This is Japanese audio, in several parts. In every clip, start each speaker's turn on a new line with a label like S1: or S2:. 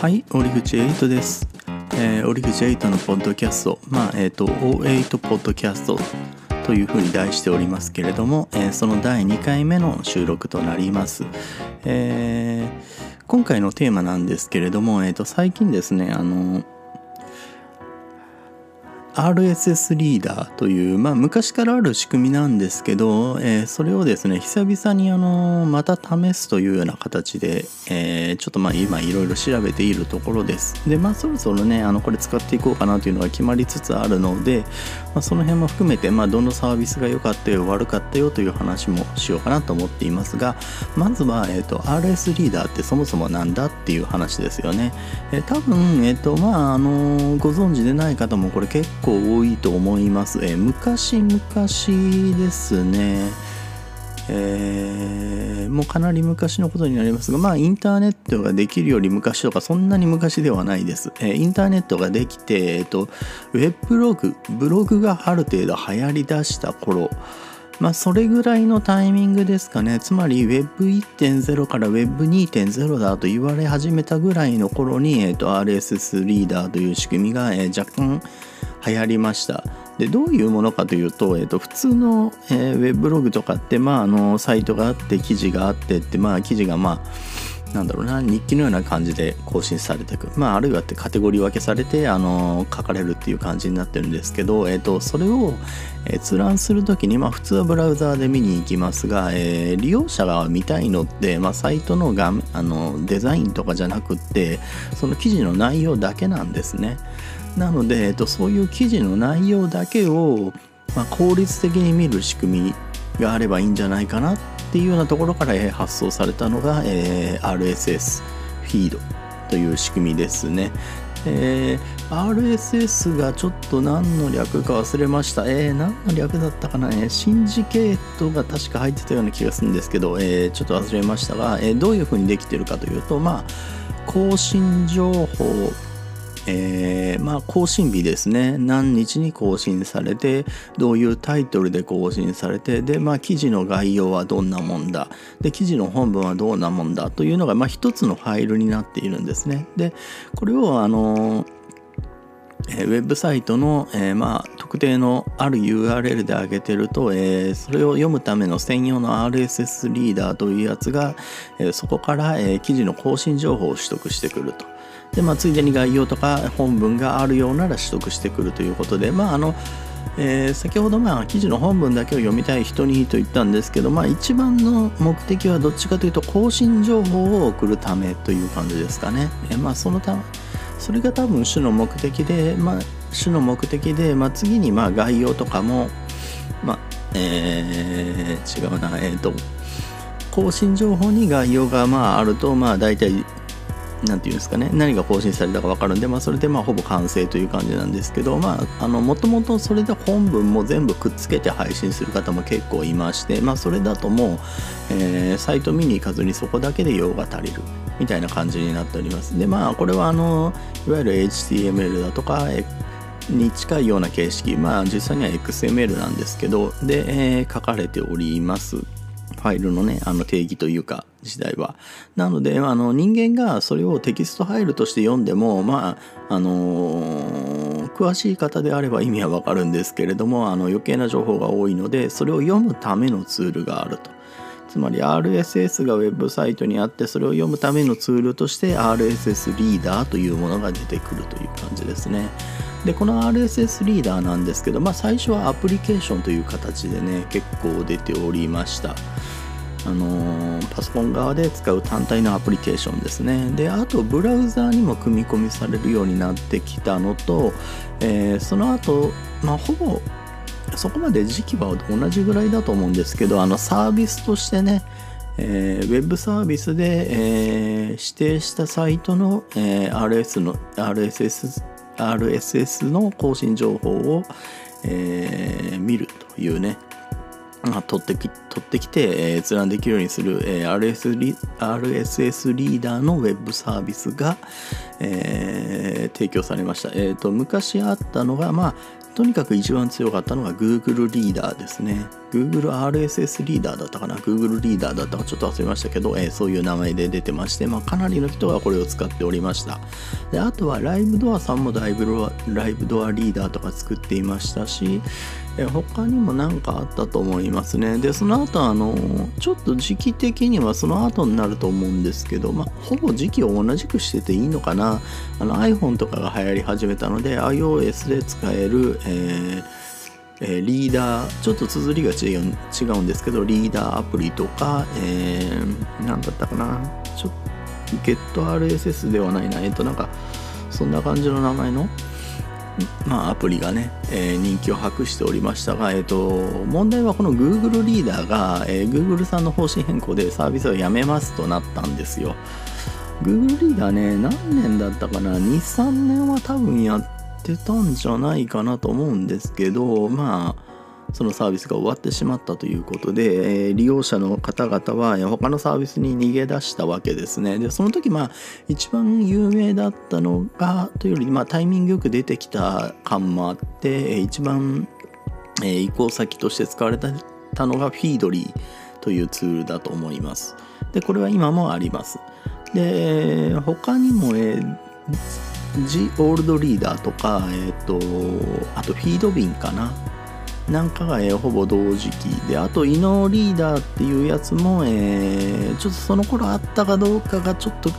S1: はい、折口エイトです。えー、折口エイトのポッドキャスト、まあ、えっ、と、O8 ポッドキャストというふうに題しておりますけれども、えーその第2回目の収録となります。えー今回のテーマなんですけれども、えっ、と、最近ですね、あの、RSS リーダーという、まあ、昔からある仕組みなんですけど、えーそれをですね久々にあのまた試すというような形で、えーちょっとまあ今いろいろ調べているところです。でまあそろそろねあのこれ使っていこうかなというのが決まりつつあるので、まあ、その辺も含めて、まあ、どのサービスが良かったよ悪かったよという話もしようかなと思っていますがまずは、えー、と RS リーダーってそもそもなんだっていう話ですよね、えー多分、えーとまああのご存知でない方もこれ結構構多いと思います、えー昔々ですね。えーもうかなり昔のことになりますがまあインターネットができるより昔とかそんなに昔ではないです、えーインターネットができて、えーとウェブブログブログがある程度流行りだした頃。まあそれぐらいのタイミングですかね。つまり Web1.0 から Web2.0 だと言われ始めたぐらいの頃に、えー、と RSS リーダーという仕組みが、えー若干流行りましたでどういうものかというと,、えー、と普通の、えーウェブログとかって、まあ、あのサイトがあって記事があってって、まあ、記事がまあなんだろうな日記のような感じで更新されていく、まあ、あるいはってカテゴリー分けされてあの書かれるっていう感じになってるんですけど、えー、とそれをえー閲覧するときに、まあ、普通はブラウザーで見に行きますが、えー利用者が見たいのって、まあ、サイトの画面あのデザインとかじゃなくってその記事の内容だけなんですね。なので、えっと、そういう記事の内容だけを、まあ、効率的に見る仕組みがあればいいんじゃないかなっていうようなところからえ発想されたのが、えー RSS フィードという仕組みですね。えー RSS がちょっと何の略か忘れました。えー何の略だったかな、えーシンジケートが確か入ってたような気がするんですけど、えーちょっと忘れましたが、えどういうふうにできてるかというと、まあ、更新情報えーまあ更新日ですね。何日に更新されてどういうタイトルで更新されてでまあ記事の概要はどんなもんだ。で記事の本文はどんなもんだというのがまあ一つのファイルになっているんですね。でこれをあのえウェブサイトの、えーまあ、特定のある URL で上げてると、えーそれを読むための専用の RSS リーダーというやつが、えそこから、え記事の更新情報を取得してくると。で、まあ、ついでに概要とか本文があるようなら取得してくるということで、まあ、あの、えー先ほどまあ記事の本文だけを読みたい人にと言ったんですけど、まあ、一番の目的はどっちかというと更新情報を送るためという感じですかね。えーまあ、そのたそれが多分主の目的で、まあ、主の目的で、まあ、次にまあ概要とかも、まあえー違うな、えっ、と更新情報に概要がまああると、まあ、大体なんていうんですかね何が更新されたか分かるん。で、まあ、それでまあほぼ完成という感じなんですけどまああのもともとそれで本文も全部くっつけて配信する方も結構いまして、まあ、それだともう、えーサイト見に行かずにそこだけで用が足りるみたいな感じになっております。でまあこれはあのいわゆる HTML だとかに近いような形式まあ実際には XML なんですけどで、えー書かれております。ファイルのねあの定義というか時代は。なのであの人間がそれをテキストファイルとして読んでもまああのー詳しい方であれば意味はわかるんですけれどもあの余計な情報が多いのでそれを読むためのツールがあると。つまり RSS がウェブサイトにあってそれを読むためのツールとして RSS リーダーというものが出てくるという感じですね。でこの RSS リーダーなんですけど、まあ、最初はアプリケーションという形でね結構出ておりました。あのパソコン側で使う単体のアプリケーションですね。であとブラウザーにも組み込みされるようになってきたのと、えーその後、まあほぼそこまで時期は同じぐらいだと思うんですけどあのサービスとしてねえーウェブサービスで、えー指定したサイトの、えー RS の RSS, RSS の更新情報を、えー見るというね取ってき取ってきて、えー閲覧できるようにする、えー RS リ RSS リーダーのウェブサービスが、えー提供されました、えーと昔あったのが、まあ、とにかく一番強かったのが Google リーダーですね Google RSS リーダーだったかな。Google リーダーだったかちょっと忘れましたけど、えー、そういう名前で出てまして、まあ、かなりの人がこれを使っておりました。であとはライブドアさんもライブドアリーダーとか作っていましたし、え、他にも何かあったと思いますね。でその後あのちょっと時期的にはその後になると思うんですけど、まあ、ほぼ時期を同じくしてていいのかな。あの iPhone とかが流行り始めたので iOS で使える、えーえ、リーダーちょっと綴りが違う違うんですけどリーダーアプリとか、えー、何だったかな。ちょっと GetRSS ではないな。えっ、となんかそんな感じの名前のまあ、アプリがね、えー、人気を博しておりましたが、えーと、問題はこの Google リーダーが、えー、Google さんの方針変更でサービスをやめますとなったんですよ。Google リーダーね、何年だったかな ?2、3年は多分やっってたんじゃないかなと思うんですけどまあそのサービスが終わってしまったということで、えー、利用者の方々は他のサービスに逃げ出したわけですね。で、その時、まあ、一番有名だったのが、というより、まあ、タイミングよく出てきた感もあって、一番、えー、移行先として使われたのが、フィードリーというツールだと思います。で、これは今もあります。で、他にも、えー G オールドリーダーとか、えっ、ー、と、あとフィードビンかな。なんかが、えー、ほぼ同時期で、あと、イノーリーダーっていうやつも、えー、ちょっとその頃あったかどうかがちょっと、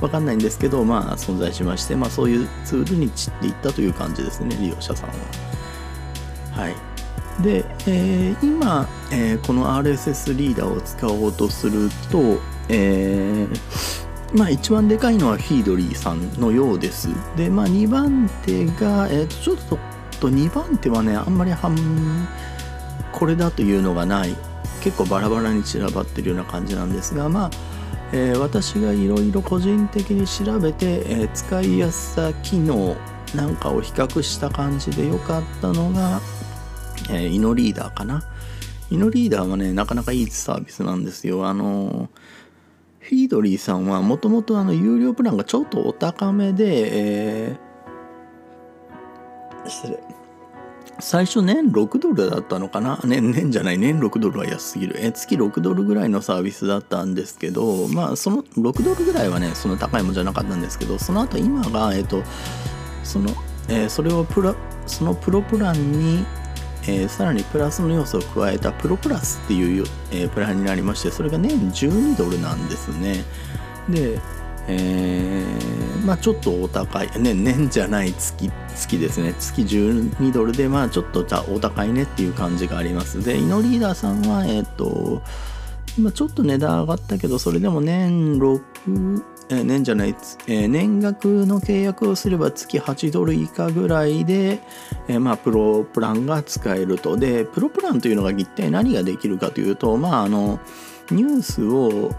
S1: わかんないんですけど、まあ存在しまして、まあそういうツールに散っていったという感じですね、利用者さんは。はい。で、えー、今、えー、この RSS リーダーを使おうとすると、えーまあ一番でかいのはフィードリーさんのようです。で、まあ2番手が、えっ、ー、と、ちょっとと2番手はね、あんまり半これだというのがない。結構バラバラに散らばってるような感じなんですが、まあ、えー、私がいろいろ個人的に調べて、えー、使いやすさ、機能なんかを比較した感じで良かったのが、えー、イノリーダーかな。イノリーダーはね、なかなかいいサービスなんですよ。あのフィードリーさんはもともとあの有料プランがちょっとお高めで、えー、失礼。最初年6ドルだったのかな？年年じゃない。年6ドルは安すぎる。え月6ドルぐらいのサービスだったんですけどまあその6ドルぐらいはねその高いもんじゃなかったんですけどその後今がえっ、とその、えー、それをプラそのプロプランにえー、さらにプラスの要素を加えたプロプラスっていう、えー、プランになりましてそれが年12ドルなんですね。で、えー、まあちょっとお高い、ね、年じゃない月月ですね。月12ドルでまあちょっとお高いねっていう感じがあります。でイノリーダーさんはえっ、と今ちょっと値段上がったけどそれでも年6え年じゃない、え年額の契約をすれば月8ドル以下ぐらいで、えまあ、プロプランが使えると。で、プロプランというのが一体何ができるかというと、まあ、あの、ニュースを、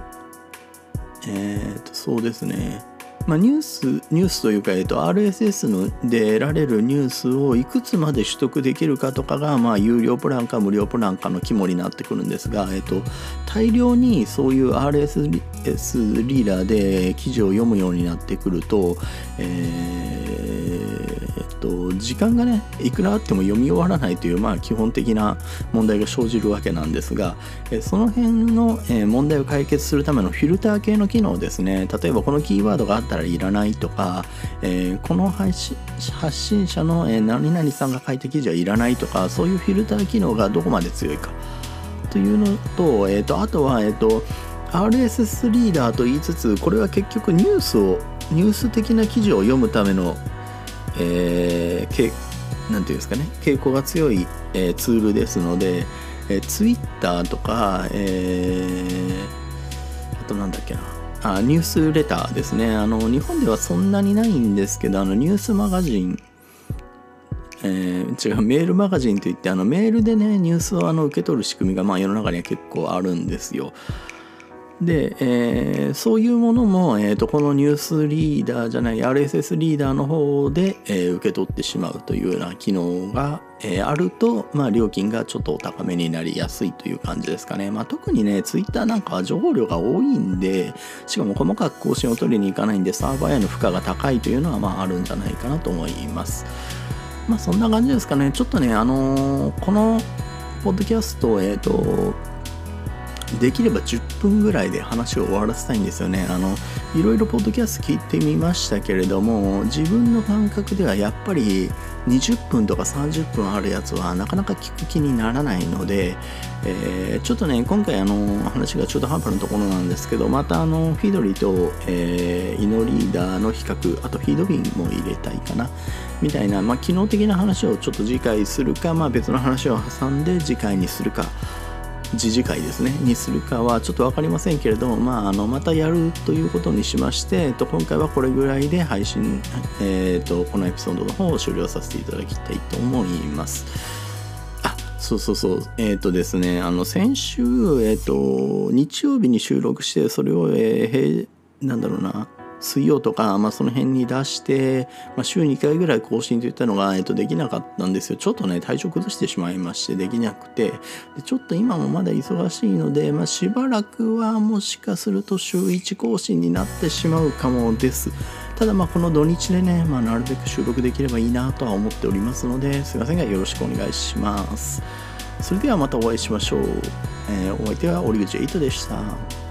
S1: えっ、ー、と、そうですね。まあ、ニュースニュースというか、えっと、RSS ので得られるニュースをいくつまで取得できるかとかが、まあ、有料プランか無料プランかの肝になってくるんですが、えっと、大量にそういう RSS リーダーで記事を読むようになってくると、えー、と、時間がねいくらあっても読み終わらないという、まあ、基本的な問題が生じるわけなんですが、えその辺の、え問題を解決するためのフィルター系の機能ですね。例えばこのキーワードがあったらいらないとか、え、この配信発信者の、え、何々さんが書いた記事はいらないとかそういうフィルター機能がどこまで強いか。というのと,、えーと、あとは、えーと、RSS リーダーと言いつつこれは結局ニュースをニュース的な記事を読むための、えー、なんていうんですかね。傾向が強い、えー、ツールですので、えー、Twitter とか、えー、あとなんだっけな。あニュースレターですね。あの日本ではそんなにないんですけどあのニュースマガジンえー、違うメールマガジンといってあのメールでねニュースをあの受け取る仕組みがまあ世の中には結構あるんですよ。で、えー、そういうものも、えーと、このニュースリーダーじゃない RSS リーダーの方で、えー、受け取ってしまうというような機能が、えー、あると、まあ、料金がちょっとお高めになりやすいという感じですかね、まあ、特にね Twitter なんかは情報量が多いんでしかも細かく更新を取りに行かないんでサーバーへの負荷が高いというのは、まあ、あるんじゃないかなと思います。まあそんな感じですかね。ちょっとねあのー、このポッドキャストえっ、ー、とできれば10分ぐらいで話を終わらせたいんですよね。あのいろいろポッドキャスト聞いてみましたけれども自分の感覚ではやっぱり20分とか30分あるやつはなかなか聞く気にならないので、えー、ちょっとね今回あの話が中途半端なところなんですけどまたあのフィドリと、えー、イノリーダーの比較あとフィードビンも入れたいかなみたいな、まあ、機能的な話をちょっと次回するか、まあ、別の話を挟んで次回にするか次次回ですねにするかはちょっと分かりませんけれども、まあ、あのまたやるということにしまして、えっと、今回はこれぐらいで配信、えっと、このエピソードの方を終了させていただきたいと思います。あそうそうそうえっ、ー、とですねあの先週、えっ、と日曜日に収録してそれを、えー、なんだろうな水曜とか、まあ、その辺に出して、まあ、週2回ぐらい更新といったのが、えっと、できなかったんですよ。ちょっとね体調崩してしまいましてできなくて。でちょっと今もまだ忙しいので、まあ、しばらくはもしかすると週1更新になってしまうかもです。ただまあこの土日でね、まあ、なるべく収録できればいいなとは思っておりますのですいませんがよろしくお願いします。それではまたお会いしましょう、えー、お相手は折口エイトでした。